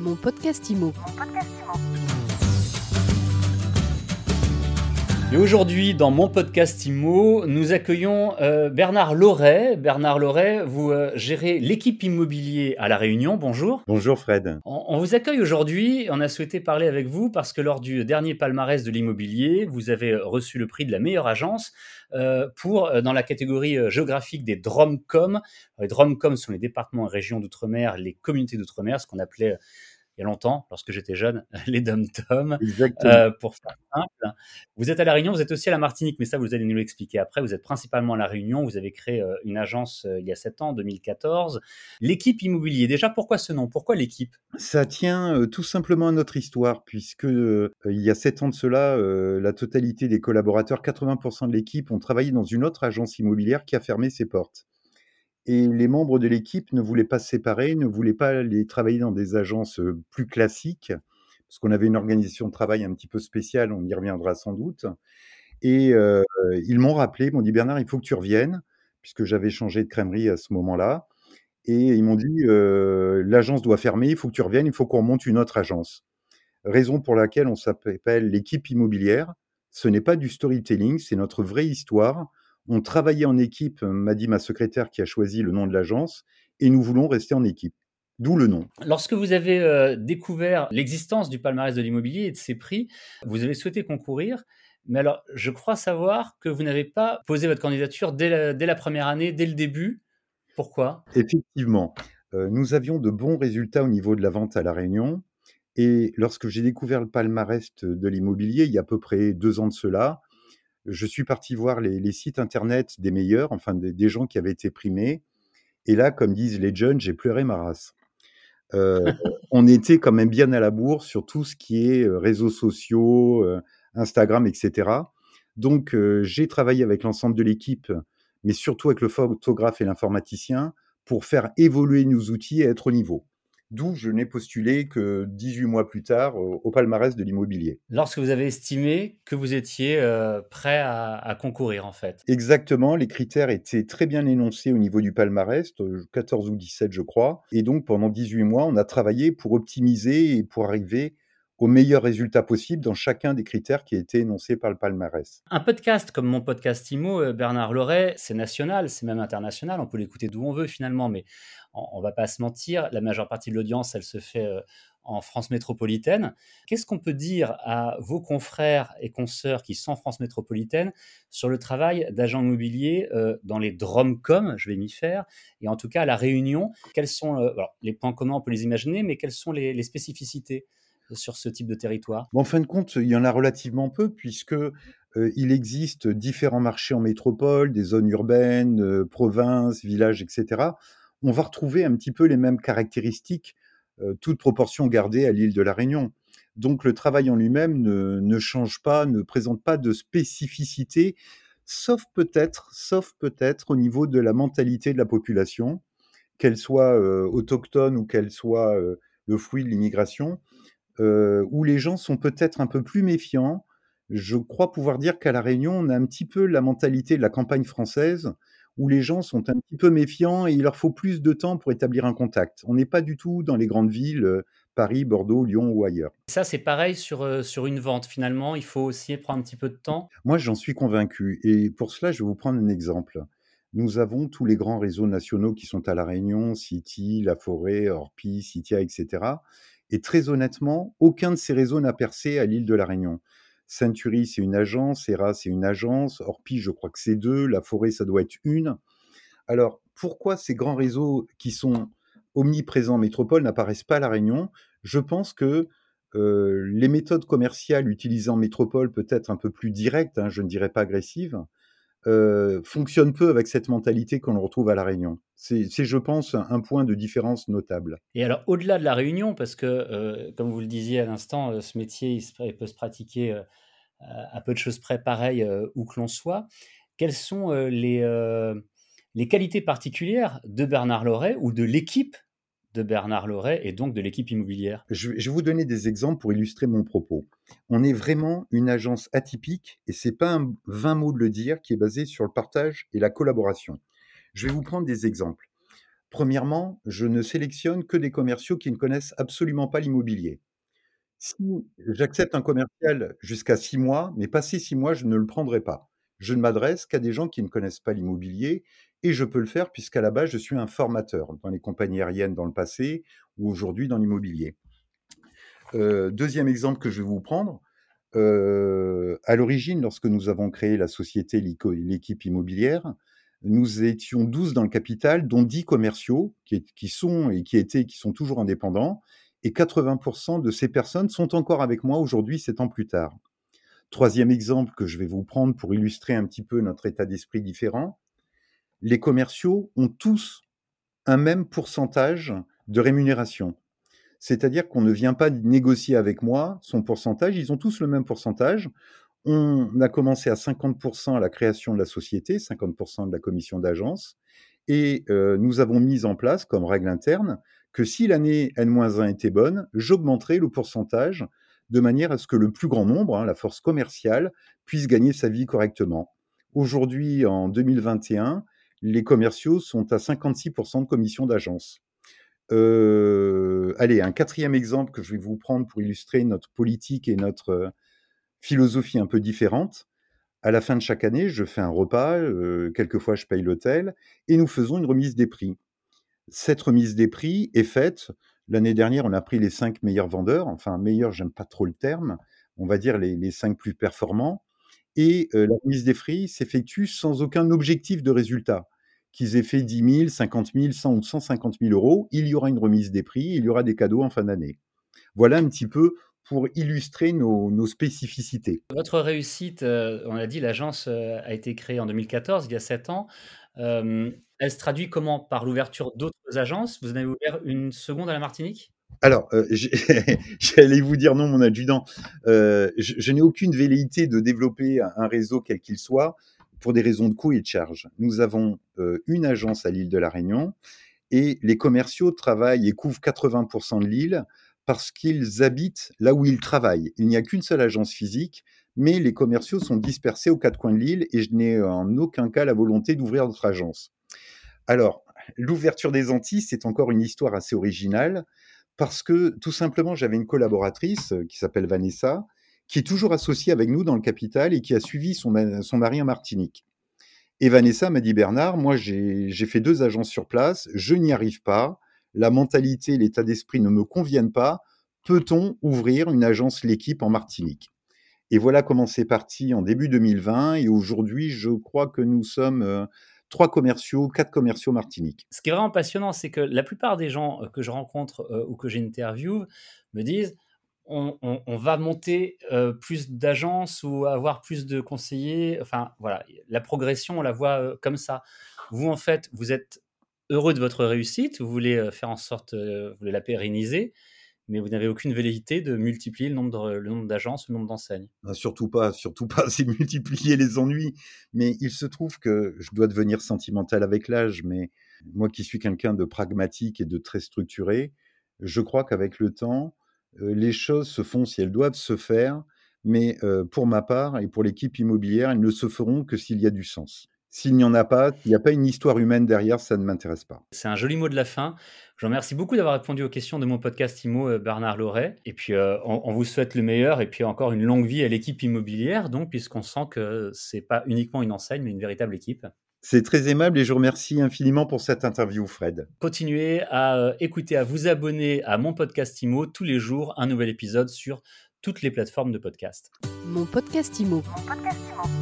Mon podcast IMO. Et aujourd'hui, dans mon podcast IMO, nous accueillons euh, Bernard Loret. Bernard Loret, vous euh, gérez l'équipe immobilier à La Réunion. Bonjour. Bonjour Fred. On, on vous accueille aujourd'hui. On a souhaité parler avec vous parce que lors du dernier palmarès de l'immobilier, vous avez reçu le prix de la meilleure agence euh, pour euh, dans la catégorie géographique des DROMCOM. Les DROMCOM sont les départements et régions d'outre-mer, les communautés d'outre-mer, ce qu'on appelait il y a longtemps, lorsque j'étais jeune, les dom-tom, euh, pour faire simple. Vous êtes à La Réunion, vous êtes aussi à la Martinique, mais ça, vous allez nous l'expliquer après. Vous êtes principalement à La Réunion, vous avez créé euh, une agence euh, il y a 7 ans, en 2014. L'équipe immobilier, déjà, pourquoi ce nom? Pourquoi l'équipe? Ça tient euh, tout simplement à notre histoire, puisque euh, il y a 7 ans de cela, la totalité des collaborateurs, 80% de l'équipe, ont travaillé dans une autre agence immobilière qui a fermé ses portes. Et les membres de l'équipe ne voulaient pas se séparer, ne voulaient pas aller travailler dans des agences plus classiques, parce qu'on avait une organisation de travail un petit peu spéciale, on y reviendra sans doute. Et ils m'ont rappelé, m'ont dit Bernard, il faut que tu reviennes, puisque j'avais changé de crèmerie à ce moment-là. Et ils m'ont dit l'agence doit fermer, il faut que tu reviennes, il faut qu'on monte une autre agence. Raison pour laquelle on s'appelle l'équipe immobilière. Ce n'est pas du storytelling, c'est notre vraie histoire on travaillait en équipe, m'a dit ma secrétaire qui a choisi le nom de l'agence, et nous voulons rester en équipe. D'où le nom. Lorsque vous avez euh, découvert l'existence du palmarès de l'immobilier et de ses prix, vous avez souhaité concourir. Mais alors, je crois savoir que vous n'avez pas posé votre candidature dès la, dès la, première année, dès le début. Pourquoi? Effectivement, euh, nous avions de bons résultats au niveau de la vente à La Réunion. Et lorsque j'ai découvert le palmarès de l'immobilier, il y a à peu près deux ans de cela, je suis parti voir les, les, sites internet des meilleurs, enfin des, des, gens qui avaient été primés. Et là, comme disent les jeunes, j'ai pleuré ma race. Euh, on était quand même bien à la bourre sur tout ce qui est réseaux sociaux, euh, Instagram, etc. Donc, euh, j'ai travaillé avec l'ensemble de l'équipe, mais surtout avec le photographe et l'informaticien, pour faire évoluer nos outils et être au niveau d'où je n'ai postulé que 18 mois plus tard au, palmarès de l'immobilier. Lorsque vous avez estimé que vous étiez euh, prêt à, à, concourir, en fait. Exactement, les critères étaient très bien énoncés au niveau du palmarès, 14 ou 17 je crois, et donc pendant 18 mois, on a travaillé pour optimiser et pour arriver au meilleur résultat possible dans chacun des critères qui étaient énoncés par le palmarès. Un podcast comme mon podcast IMO, euh, Bernard Loret, c'est national, c'est même international, on peut l'écouter d'où on veut finalement, mais on, ne va pas se mentir, la majeure partie de l'audience, elle se fait euh, en France métropolitaine. Qu'est-ce qu'on peut dire à vos confrères et consoeurs qui sont en France métropolitaine sur le travail d'agent immobilier euh, dans les DROMCOM, je vais m'y faire, et en tout cas à La Réunion? Quels sont les points communs, on peut les imaginer, mais quelles sont les spécificités? Sur ce type de territoire En fin de compte, il y en a relativement peu puisque euh, il existe différents marchés en métropole, des zones urbaines, euh, provinces, villages, etc. On va retrouver un petit peu les mêmes caractéristiques, euh, toute proportion gardée à l'île de la Réunion. Donc le travail en lui-même ne, ne, change pas, ne présente pas de spécificité, sauf peut-être, sauf peut-être au niveau de la mentalité de la population, qu'elle soit autochtone ou qu'elle soit le fruit de l'immigration euh, où les gens sont peut-être un peu plus méfiants. Je crois pouvoir dire qu'à La Réunion, on a un petit peu la mentalité de la campagne française, où les gens sont un petit peu méfiants et il leur faut plus de temps pour établir un contact. On n'est pas du tout dans les grandes villes, euh, Paris, Bordeaux, Lyon ou ailleurs. Ça, c'est pareil sur, euh, sur une vente. Finalement, il faut aussi prendre un petit peu de temps. Moi, j'en suis convaincu. Et pour cela, je vais vous prendre un exemple. Nous avons tous les grands réseaux nationaux qui sont à La Réunion, City, La Forêt, Orpi, Citia, etc. Et très honnêtement, aucun de ces réseaux n'a percé à l'île de la Réunion. Century, c'est une agence, Serra, c'est une agence, Orpi, je crois que c'est deux, La Forêt, ça doit être une. Alors, pourquoi ces grands réseaux qui sont omniprésents en métropole n'apparaissent pas à La Réunion? Je pense que euh, les méthodes commerciales utilisées en métropole, peut-être un peu plus directes, hein, je ne dirais pas agressives, euh, fonctionne peu avec cette mentalité qu'on retrouve à La Réunion. C'est, je pense, un point de différence notable. Et alors, au-delà de La Réunion, parce que, euh, comme vous le disiez à l'instant, euh, ce métier, peut se pratiquer à peu de choses près pareil où que l'on soit, quelles sont les, les qualités particulières de Bernard Loret ou de l'équipe de Bernard Loret et donc de l'équipe immobilière je, vais vous donner des exemples pour illustrer mon propos. On est vraiment une agence atypique et c'est pas un vain mot de le dire qui est basé sur le partage et la collaboration. Je vais vous prendre des exemples. Premièrement, je ne sélectionne que des commerciaux qui ne connaissent absolument pas l'immobilier. Si j'accepte un commercial jusqu'à 6 mois, mais passé 6 mois, je ne le prendrai pas. Je ne m'adresse qu'à des gens qui ne connaissent pas l'immobilier et je peux le faire puisqu'à la base, je suis un formateur dans les compagnies aériennes dans le passé ou aujourd'hui dans l'immobilier. Euh, deuxième exemple que je vais vous prendre, euh, à l'origine, lorsque nous avons créé la société, l'équipe immobilière, nous étions 12 dans le capital, dont 10 commerciaux qui, sont et qui étaient, qui sont toujours indépendants, et 80% de ces personnes sont encore avec moi aujourd'hui, sept ans plus tard. Troisième exemple que je vais vous prendre pour illustrer un petit peu notre état d'esprit différent, les commerciaux ont tous un même pourcentage de rémunération. C'est-à-dire qu'on ne vient pas négocier avec moi son pourcentage, ils ont tous le même pourcentage. On a commencé à 50% à la création de la société, 50% de la commission d'agence, et euh, nous avons mis en place comme règle interne que si l'année N-1 était bonne, j'augmenterai le pourcentage de manière à ce que le plus grand nombre, hein, la force commerciale, puisse gagner sa vie correctement. Aujourd'hui, en 2021, les commerciaux sont à 56% de commission d'agence. Euh, allez, un quatrième exemple que je vais vous prendre pour illustrer notre politique et notre euh, philosophie un peu différente. À la fin de chaque année, je fais un repas, euh, quelquefois je paye l'hôtel, et nous faisons une remise des prix. Cette remise des prix est faite. L'année dernière, on a pris les cinq meilleurs vendeurs, enfin meilleurs, j'aime pas trop le terme, on va dire les, les cinq plus performants. Et la remise des prix s'effectue sans aucun objectif de résultat qu'ils aient fait 10 000, 50 000, 100 ou 150 000 euros, il y aura une remise des prix, il y aura des cadeaux en fin d'année. Voilà un petit peu pour illustrer nos, spécificités. Votre réussite, euh, on l'a dit, l'agence euh, a été créée en 2014, il y a 7 ans. Euh, elle se traduit comment? Par l'ouverture d'autres agences? Vous en avez ouvert une seconde à la Martinique? Alors, j'allais vous dire non, mon adjudant. je, n'ai aucune velléité de développer un réseau quel qu'il soit pour des raisons de coût et de charge. Nous avons euh, une agence à l'île de la Réunion et les commerciaux travaillent et couvrent 80% de l'île parce qu'ils habitent là où ils travaillent. Il n'y a qu'une seule agence physique, mais les commerciaux sont dispersés aux quatre coins de l'île et je n'ai en aucun cas la volonté d'ouvrir notre agence. Alors, l'ouverture des Antilles, c'est encore une histoire assez originale parce que tout simplement, j'avais une collaboratrice euh, qui s'appelle Vanessa qui est toujours associé avec nous dans le capital et qui a suivi son, son mari en Martinique. Et Vanessa m'a dit Bernard, moi j'ai fait deux agences sur place, je n'y arrive pas, la mentalité, l'état d'esprit ne me conviennent pas. Peut-on ouvrir une agence l'équipe en Martinique? Et voilà comment c'est parti en début 2020. Et aujourd'hui, je crois que nous sommes euh, trois commerciaux, quatre commerciaux Martinique. Ce qui est vraiment passionnant, c'est que la plupart des gens euh, que je rencontre euh, ou que j'interviewe me disent on, va monter euh, plus d'agences ou avoir plus de conseillers. Enfin, voilà, la progression, on la voit euh, comme ça. Vous, en fait, vous êtes heureux de votre réussite, vous voulez euh, faire en sorte, vous voulez la pérenniser, mais vous n'avez aucune velléité de multiplier le nombre, d'agences, le nombre d'enseignes. Ah, surtout pas, surtout pas, c'est multiplier les ennuis. Mais il se trouve que je dois devenir sentimental avec l'âge, mais moi qui suis quelqu'un de pragmatique et de très structuré, je crois qu'avec le temps, les choses se font si elles doivent se faire, mais pour ma part et pour l'équipe immobilière, elles ne se feront que s'il y a du sens. S'il n'y en a pas, s'il n'y a pas une histoire humaine derrière, ça ne m'intéresse pas. C'est un joli mot de la fin. Je vous remercie beaucoup d'avoir répondu aux questions de mon podcast IMO, Bernard Loret. Et puis, on, vous souhaite le meilleur et puis encore une longue vie à l'équipe immobilière, donc, puisqu'on sent que c'est pas uniquement une enseigne, mais une véritable équipe. C'est très aimable et je vous remercie infiniment pour cette interview, Fred. Continuez à euh, écouter, à vous abonner à mon podcast IMO tous les jours, un nouvel épisode sur toutes les plateformes de podcast. Mon podcast IMO. Mon podcast IMO.